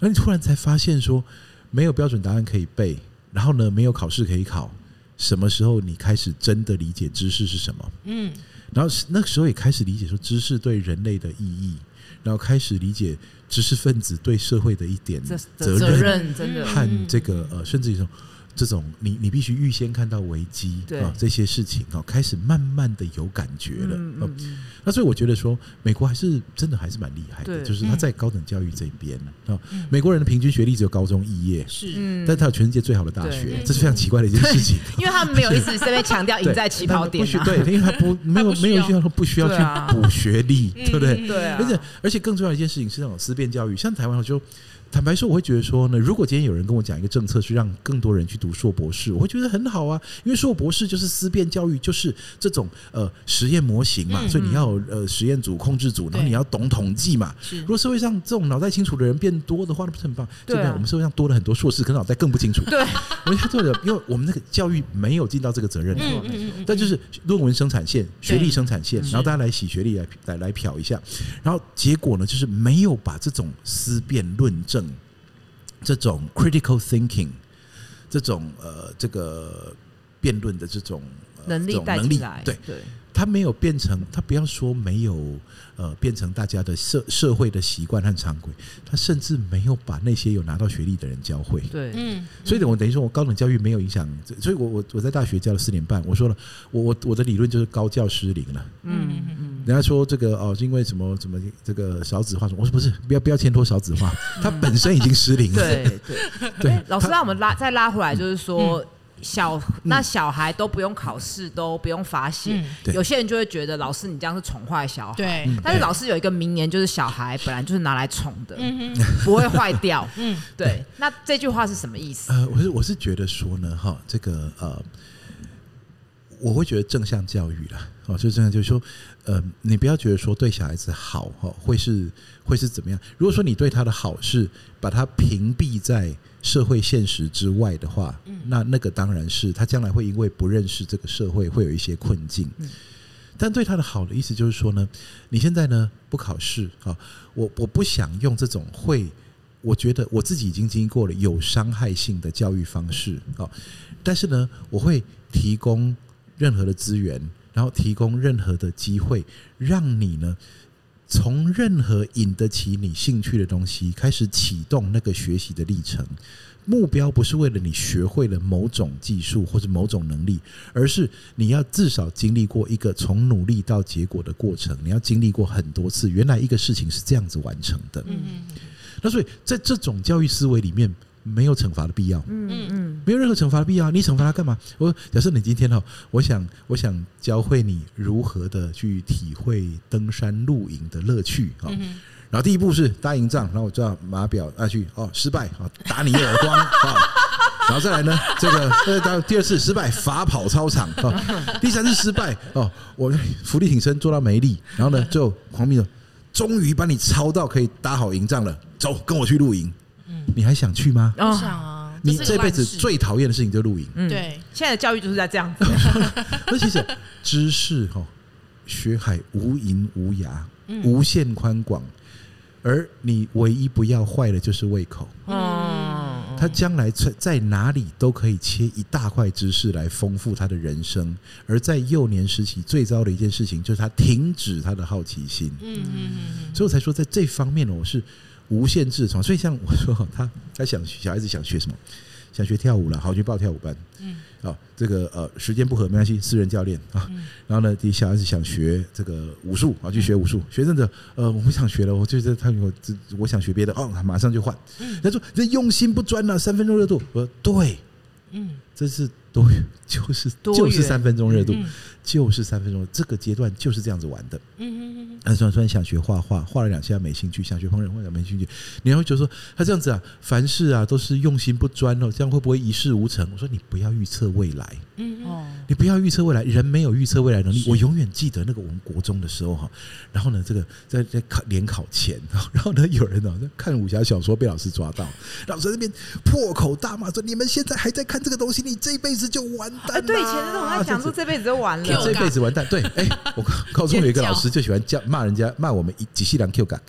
然后你突然才发现说，没有标准答案可以背，然后呢，没有考试可以考，什么时候你开始真的理解知识是什么？嗯，然后那个时候也开始理解说知识对人类的意义，然后开始理解知识分子对社会的一点责任，真的和这个呃，甚至于说。这种你你必须预先看到危机啊，这些事情啊，开始慢慢的有感觉了。那所以我觉得说，美国还是真的还是蛮厉害的，就是他在高等教育这边啊，美国人的平均学历只有高中肄业，是，但是他有全世界最好的大学，这是非常奇怪的一件事情。因为他们没有一直在被强调赢在起跑点，对，因为他不 (laughs) 没有没有需要说不需要去补学历，对不对？对，而且而且更重要的一件事情是那种思辨教育，像台湾就。坦白说，我会觉得说呢，如果今天有人跟我讲一个政策，是让更多人去读硕博士，我会觉得很好啊。因为硕博士就是思辨教育，就是这种呃实验模型嘛，所以你要呃实验组、控制组，然后你要懂统计嘛。如果社会上这种脑袋清楚的人变多的话，那不是很棒？对不对？我们社会上多了很多硕士，可脑袋更不清楚。对，因为他做的，因为我们那个教育没有尽到这个责任。嗯嗯嗯。但就是论文生产线、学历生产线，然后大家来洗学历来来来瞟一下，然后结果呢，就是没有把这种思辨论证。这种 critical thinking，这种呃，这个辩论的这种、呃、能力带进来，对对，他没有变成，他不要说没有。呃，变成大家的社社会的习惯和常规，他甚至没有把那些有拿到学历的人教会。对，嗯，所以等我等于说我高等教育没有影响，所以我我我在大学教了四年半，我说了，我我我的理论就是高教失灵了。嗯嗯嗯。人家说这个哦，因为什么什么这个少子化什么，我说不是，不要不要牵拖少子化，(laughs) 它本身已经失灵了。对对对。老师让我们拉再拉回来，就是说。小那小孩都不用考试，都不用罚写。有些人就会觉得老师你这样是宠坏小孩。对，但是老师有一个名言，就是小孩本来就是拿来宠的，不会坏掉。(laughs) 嗯，对。那这句话是什么意思？呃，我是我是觉得说呢，哈，这个呃，我会觉得正向教育啦，哦，就这样，就是说，呃，你不要觉得说对小孩子好哈，会是会是怎么样？如果说你对他的好是把他屏蔽在。社会现实之外的话，那那个当然是他将来会因为不认识这个社会，会有一些困境。但对他的好的意思就是说呢，你现在呢不考试啊，我我不想用这种会，我觉得我自己已经经过了有伤害性的教育方式啊，但是呢，我会提供任何的资源，然后提供任何的机会，让你呢。从任何引得起你兴趣的东西开始启动那个学习的历程，目标不是为了你学会了某种技术或者某种能力，而是你要至少经历过一个从努力到结果的过程，你要经历过很多次，原来一个事情是这样子完成的。嗯，那所以在这种教育思维里面。没有惩罚的必要，嗯嗯嗯，没有任何惩罚的必要。你惩罚他干嘛？我假设你今天哈，我想我想教会你如何的去体会登山露营的乐趣啊，然后第一步是搭营帐，然后我就要码表下去哦，失败啊，打你一耳光啊，(laughs) 然后再来呢，这个到第二次失败罚跑操场啊，第三次失败哦，我伏地挺身做到没力，然后呢，最后黄明说，终于把你操到可以搭好营帐了，走，跟我去露营。嗯，你还想去吗？我想啊，你这辈子最讨厌的事情就是露营。嗯，对，现在的教育就是在这样子。(laughs) 那其实知识哈，学海无垠无涯，无限宽广。而你唯一不要坏的就是胃口。嗯，他将来在在哪里都可以切一大块知识来丰富他的人生。而在幼年时期最糟的一件事情就是他停止他的好奇心。嗯嗯嗯，所以我才说在这方面呢我是无限制从。所以像我说他他想小孩子想学什么，想学跳舞了，好去报跳舞班。嗯。啊，这个呃，时间不合没关系，私人教练啊。然后呢，你小孩子想学这个武术啊，去学武术。学生的，呃，我不想学了，我就是他我我想学别的哦，马上就换。他说这用心不专了，三分钟热度。我说对，嗯，这是多就是就是三分钟热度。就是三分钟，这个阶段就是这样子玩的。嗯嗯嗯。他突然突然想学画画，画了两下没兴趣；想学烹饪，画了没兴趣。你还会觉得说他这样子啊，凡事啊都是用心不专哦，这样会不会一事无成？我说你不要预测未来。嗯哦。你不要预测未来，人没有预测未来能力。我永远记得那个我们国中的时候哈，然后呢，这个在在考联考前，然后呢，有人呢在看武侠小说被老师抓到，老师在那边破口大骂说：“你们现在还在看这个东西，你这辈子就完蛋了。”对，以前那种还讲说这辈子就完了。这辈子完蛋，对，哎，我高中有一个老师就喜欢叫骂人家，骂我们一几细两 Q 感，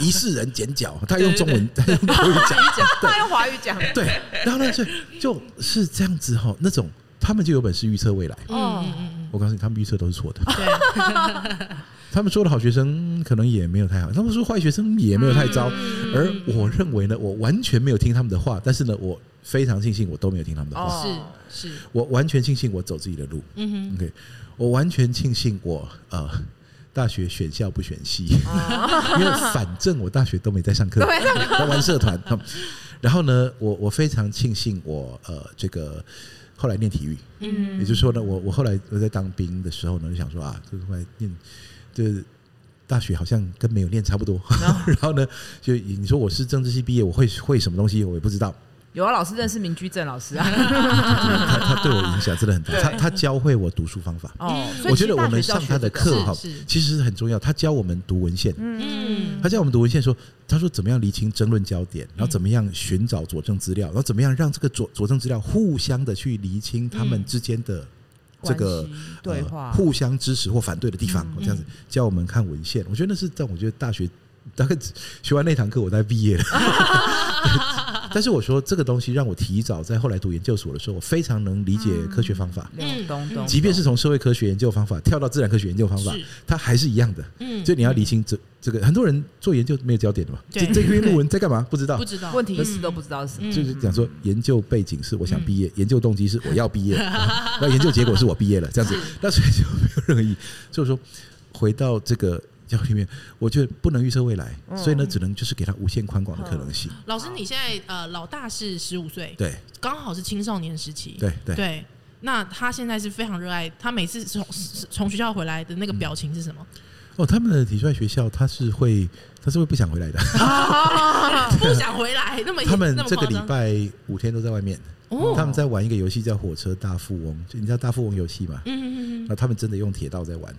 一世人剪脚，他用中文，他用华语讲，(laughs) 他用华语讲，对，然后呢，就就是这样子哈，那种他们就有本事预测未来，嗯嗯嗯，我告诉你，他们预测都是错的，对。(laughs) 他们说的好学生可能也没有太好，他们说坏学生也没有太糟，而我认为呢，我完全没有听他们的话，但是呢，我。非常庆幸我都没有听他们的话，是是，我完全庆幸我走自己的路。嗯哼，OK，我完全庆幸我呃大学选校不选系，(laughs) 因为反正我大学都没在上课，在玩社团。然后呢，我我非常庆幸我呃这个后来念体育，嗯，也就是说呢，我我后来我在当兵的时候呢，就想说啊，就是后来念就是大学好像跟没有念差不多。(laughs) 然后呢，就你说我是政治系毕业，我会会什么东西，我也不知道。有啊，老师认识明居正老师啊，他他对我影响真的很大，他他教会我读书方法。哦，我觉得我们上他的课哈，其实是很重要。他教我们读文献，嗯，他教我们读文献，说他说怎么样厘清争论焦点，然后怎么样寻找佐证资料，然后怎么样让这个佐佐证资料互相的去厘清他们之间的这个对话，互相支持或反对的地方，这样子教我们看文献。我觉得那是在我觉得大学大概学完那堂课，我才毕业了。(laughs) (laughs) 但是我说这个东西让我提早在后来读研究所的时候，我非常能理解科学方法。嗯，即便是从社会科学研究方法跳到自然科学研究方法，它还是一样的。嗯，所以你要理清这这个，很多人做研究没有焦点的嘛。这这篇论文在干嘛？不知道，不知道，问题意思都不知道是什么。就是讲说研究背景是我想毕业，研究动机是我要毕业，(laughs) 那研究结果是我毕业了，这样子，那所以就没有任何意义。所以说回到这个。教里面，我觉得不能预测未来，所以呢，只能就是给他无限宽广的可能性。老师，你现在呃，老大是十五岁，对，刚好是青少年时期，对对对。那他现在是非常热爱，他每次从从学校回来的那个表情是什么？哦，他们的体帅学校他是会，他是会不想回来的，(laughs) (laughs) 不想回来。那么他们这个礼拜五天都在外面，他们在玩一个游戏叫《火车大富翁》，就你知道大富翁游戏嘛？嗯嗯嗯。那他们真的用铁道在玩。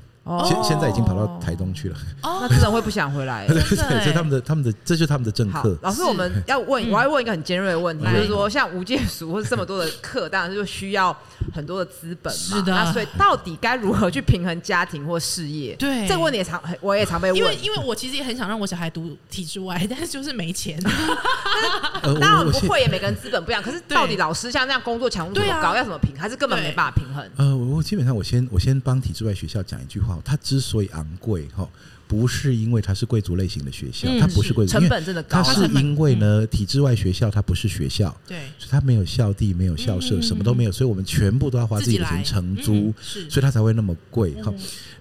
现现在已经跑到台东去了，那真的会不想回来。(laughs) 对，所以他们的他们的这就是他们的政客。老师，我们要问，我要问一个很尖锐的问题，就是说，像无界塾或者这么多的课，(laughs) 当然就需要很多的资本嘛。是的。那所以到底该如何去平衡家庭或事业？对，这个问题也常，我也常被问。因为因为我其实也很想让我小孩读体制外，(laughs) 但是就是没钱。当然不会，也每个人资本不一样。可是到底老师像这样工作强度这么高，要怎么平？还是根本没办法平衡？呃，我基本上我先我先帮体制外学校讲一句话，他之所以昂贵哈，不是因为它是贵族类型的学校，它不是贵族，成本真的高。它是因为呢，体制外学校它不是学校，对，所以它没有校地，没有校舍，什么都没有，所以我们全部都要花自己的钱承租，所以它才会那么贵哈。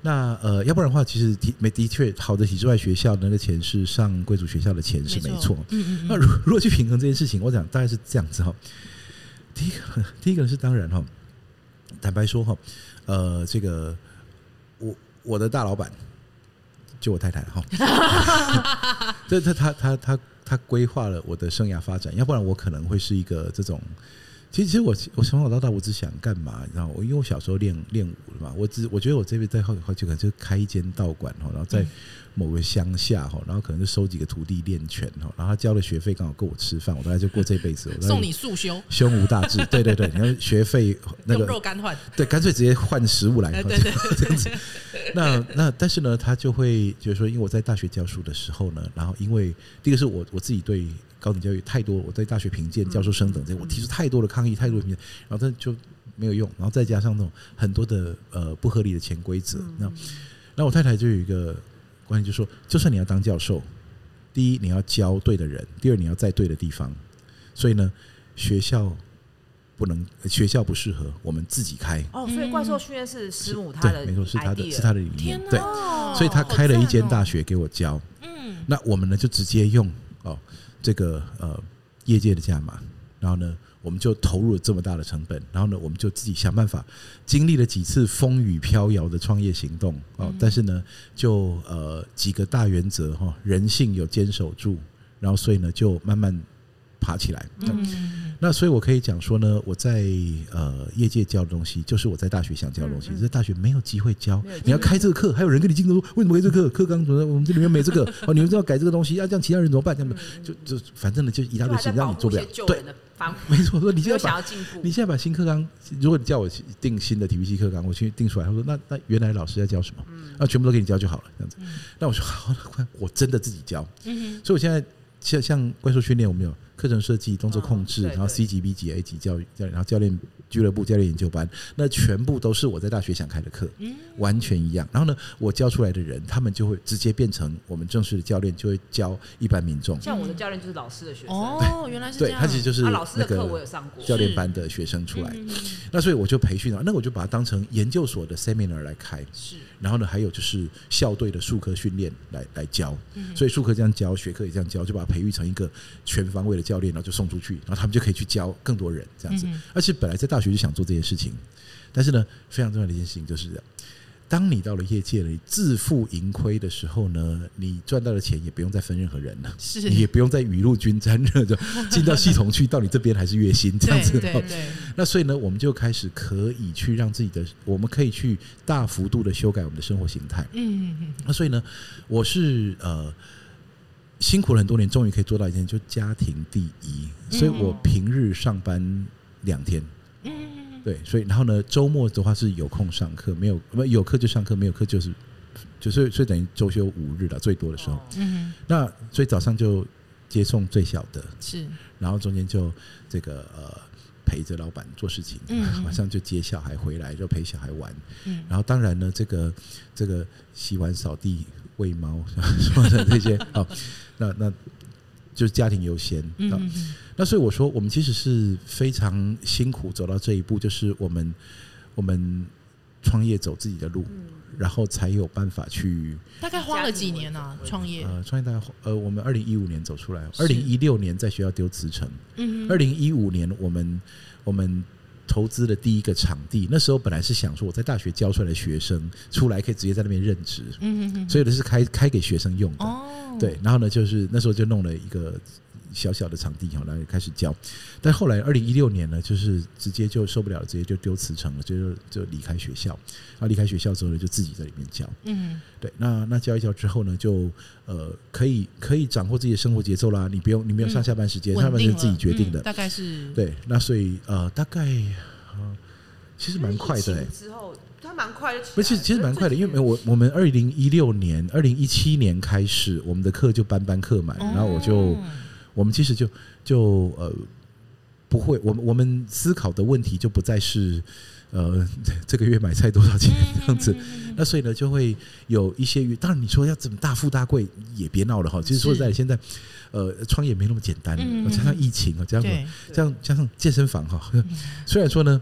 那呃，要不然的话，其实的没的确好的体制外学校那个钱是上贵族学校的钱是没错。那如 (laughs) 如果去平衡这件事情，我讲大概是这样子哈。第一个，(laughs) 第一个是当然哈，坦白说哈，呃，这个我。的大老板就我太太哈，(laughs) (laughs) 这他他他他他规划了我的生涯发展，要不然我可能会是一个这种。其实，其实我我从小到大，我只想干嘛？你知道，我因为我小时候练练武的嘛，我只我觉得我这边在后后就可能就开一间道馆哈，然后在某个乡下哈，然后可能就收几个徒弟练拳哈，然后他交的学费刚好够我吃饭，我大概就过这辈子。送你速修，胸无大志，对 (laughs) 对对，然后学费那个用肉干换，对，干脆直接换食物来，对对对，(laughs) 这样子。那那但是呢，他就会就是说，因为我在大学教书的时候呢，然后因为第一个是我我自己对。高等教育太多，我在大学评鉴、教授生等这些，我提出太多的抗议，太多的评鉴，然后他就没有用，然后再加上那种很多的呃不合理的潜规则，那那我太太就有一个观念，就是说，就算你要当教授，第一你要教对的人，第二你要在对的地方，所以呢，学校不能，学校不适合，我们自己开。哦，所以怪兽训练是师母他的，没错，是他的，是他的理念，对，所以他开了一间大学给我教，嗯，那我们呢就直接用哦。这个呃，业界的价码，然后呢，我们就投入了这么大的成本，然后呢，我们就自己想办法，经历了几次风雨飘摇的创业行动哦，但是呢，就呃几个大原则哈，人性有坚守住，然后所以呢，就慢慢爬起来。嗯。那所以，我可以讲说呢，我在呃业界教的东西，就是我在大学想教的东西，在大学没有机会教。你要开这个课，还有人跟你竞争说，为什么开这个课？课纲怎么？我们这里面没这个哦，(laughs) 你们要改这个东西，要这样其他人怎么办？这样就就反正呢，就一大堆事让你做不了。对，(laughs) 没错。说你现在把你现在把新课纲，如果你叫我定新的体育系课纲，我去定出来，他说那那原来老师在教什么？那全部都给你教就好了，这样子。那我说好，我真的自己教。所以我现在像像怪兽训练，我们有。课程设计、动作控制，然后 C 级、B 级、A 级教育教练，然后教练俱乐部、教练研究班，那全部都是我在大学想开的课，完全一样。然后呢，我教出来的人，他们就会直接变成我们正式的教练，就会教一般民众。像我的教练就是老师的学生哦，原来是这样。对，他其实就是老师的课，我有上过教练班的学生出来。那所以我就培训了，那我就把它当成研究所的 seminar 来开。是。然后呢，还有就是校队的术科训练来来教，所以术科这样教，学科也这样教，就把它培育成一个全方位的教练，然后就送出去，然后他们就可以去教更多人这样子。而且本来在大学就想做这件事情，但是呢，非常重要的一件事情就是。当你到了业界里自负盈亏的时候呢，你赚到的钱也不用再分任何人了，是你也不用再雨露均沾了，就 (laughs) 进到系统去，到你这边还是月薪这样子。对对对。那所以呢，我们就开始可以去让自己的，我们可以去大幅度的修改我们的生活形态。嗯嗯。那所以呢，我是呃辛苦了很多年，终于可以做到一件，就家庭第一。所以我平日上班两天。嗯。对，所以然后呢，周末的话是有空上课，没有不有课就上课，没有课就是就是所以等于周休五日了，最多的时候。嗯，那所以早上就接送最小的，是，然后中间就这个呃陪着老板做事情，嗯，晚上就接小孩回来，就陪小孩玩，嗯，然后当然呢，这个这个洗碗、扫地、喂猫 (laughs) 什么的这些，好，那那。就是家庭优先，嗯，那所以我说，我们其实是非常辛苦走到这一步，就是我们我们创业走自己的路，然后才有办法去。大概花了几年呢？创业？呃，创业大概呃，我们二零一五年走出来，二零一六年在学校丢辞呈，嗯，二零一五年我们我们投资的第一个场地，那时候本来是想说我在大学教出来的学生出来可以直接在那边任职，嗯，所以的是开开给学生用的。哦对，然后呢，就是那时候就弄了一个小小的场地，然后来开始教。但后来二零一六年呢，就是直接就受不了，直接就丢辞呈了，就就离开学校。然后离开学校之后呢，就自己在里面教。嗯，对，那那教一教之后呢，就呃可以可以掌握自己的生活节奏啦。你不用，你没有上下班时间，上班是自己决定的。大概是对，那所以呃大概呃其实蛮快的。之后。他蛮快的，不是，其实蛮快的，因为我我们二零一六年、二零一七年开始，我们的课就班班课满，然后我就，我们其实就就呃不会，我们我们思考的问题就不再是呃这个月买菜多少钱这样子，那所以呢就会有一些，当然你说要怎么大富大贵也别闹了哈，其实说实在现在呃创业没那么简单，加上疫情啊，加上加上加上健身房哈，(laughs) 虽然说呢。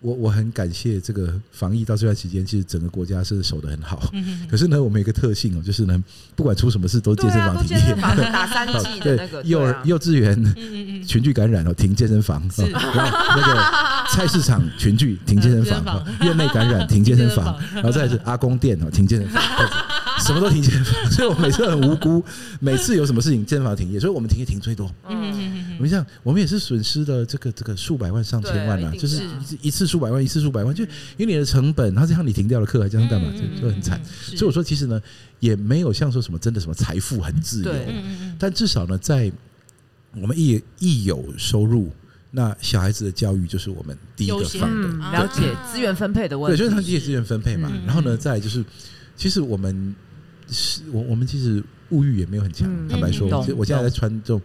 我我很感谢这个防疫到这段期间，其实整个国家是守得很好。可是呢，我们有一个特性哦，就是呢，不管出什么事都健身房停业，(laughs) 打三剂的那个幼儿幼稚园群聚感染哦，停健身房。然后那个菜市场群聚停健身房，(laughs) 院内感染停健身房，(laughs) 然后再是阿公店哦停健身房。(laughs) 什么都停健所以我每次很无辜，(laughs) 每次有什么事情健身房停业，所以我们停业停最多。嗯嗯嗯，我们这样，我们也是损失了这个这个数百万上千万啊，就是一次数百万，一次数百万，就因为你的成本，然后这样你停掉了课，还这样干嘛，就就很惨。所以我说，其实呢，也没有像说什么真的什么财富很自由，但至少呢，在我们一一有收入。那小孩子的教育就是我们第一个放的，嗯、了解资源分配的问题，对，就是他第一资源分配嘛。然后呢，再来就是，其实我们是我我们其实物欲也没有很强，坦白说，我现在在穿这种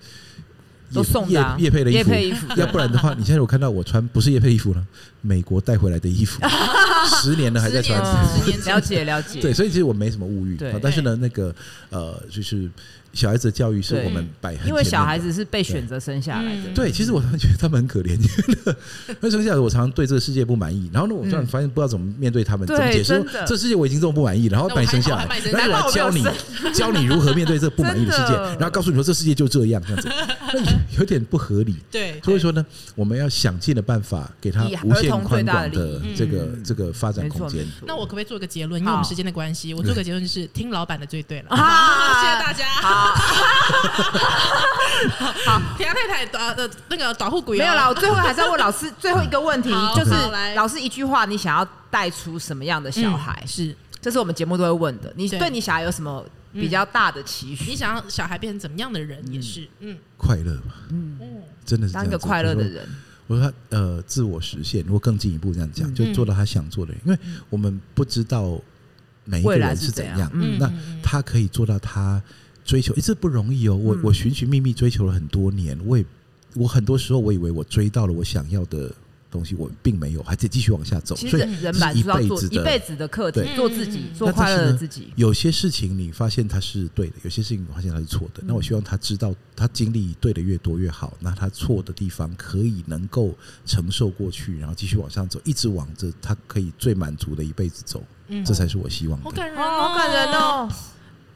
都送的业配的衣服，要不然的话，你现在有看到我穿不是叶配衣服了，美国带回来的衣服，(laughs) 十年了还在穿，了解 (laughs) 了解。对，所以其实我没什么物欲，但是呢，那个呃，就是。小孩子的教育是我们摆，因为小孩子是被选择生下来的。对，其实我常常觉得他们很可怜，因为生下来我常常对这个世界不满意，然后呢，我突然发现不知道怎么面对他们，怎么解释这世界我已经这么不满意，然后把你生下来，(laughs) 然后我要教你教你如何面对这不满意的世界，然后告诉你说这世界就这样这样子，那有点不合理。对，所以说呢，我们要想尽的办法给他无限宽广的这个这个发展空间。那我可不可以做个结论？因为我们时间的关系，我做个结论就是听老板的最对了。好，谢谢大家。好，(laughs) 田太太呃呃那个保护鬼没有了。我最后还是要问老师 (laughs) 最后一个问题，就是老师一句话，你想要带出什么样的小孩？是，这是我们节目都会问的。你对你小孩有什么比较大的期许？你想要小孩变成怎么样的人？也是，嗯，快乐吧，嗯真的是当一个快乐的人。我说他呃，自我实现，如果更进一步这样讲，就做到他想做的人，因为我们不知道每一个人是怎样，嗯，那他可以做到他。追求一直不容易哦，我我寻寻觅觅追求了很多年，我也我很多时候我以为我追到了我想要的东西，我并没有，还得继续往下走。其实人是一辈子的一辈子的课题，做自己，做快乐的自己。有些事情你发现它是对的，有些事情你发现它是错的。那我希望他知道，他经历对的越多越好。那他错的地方可以能够承受过去，然后继续往上走，一直往着他可以最满足的一辈子走。这才是我希望的。好感人，好感人哦。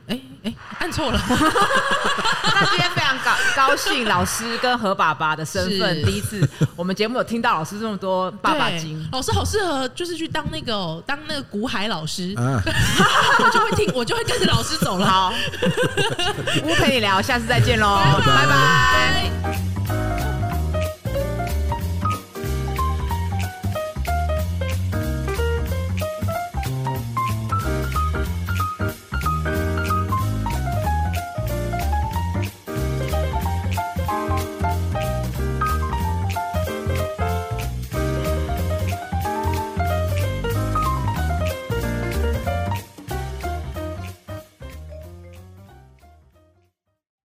哎哎，按错了。(laughs) 那今天非常高高兴，老师跟何爸爸的身份，第一次我们节目有听到老师这么多爸爸经。老师好适合，就是去当那个当那个古海老师，(laughs) 我就会听，我就会跟着老师走了。好，我陪你聊，下次再见喽，拜拜。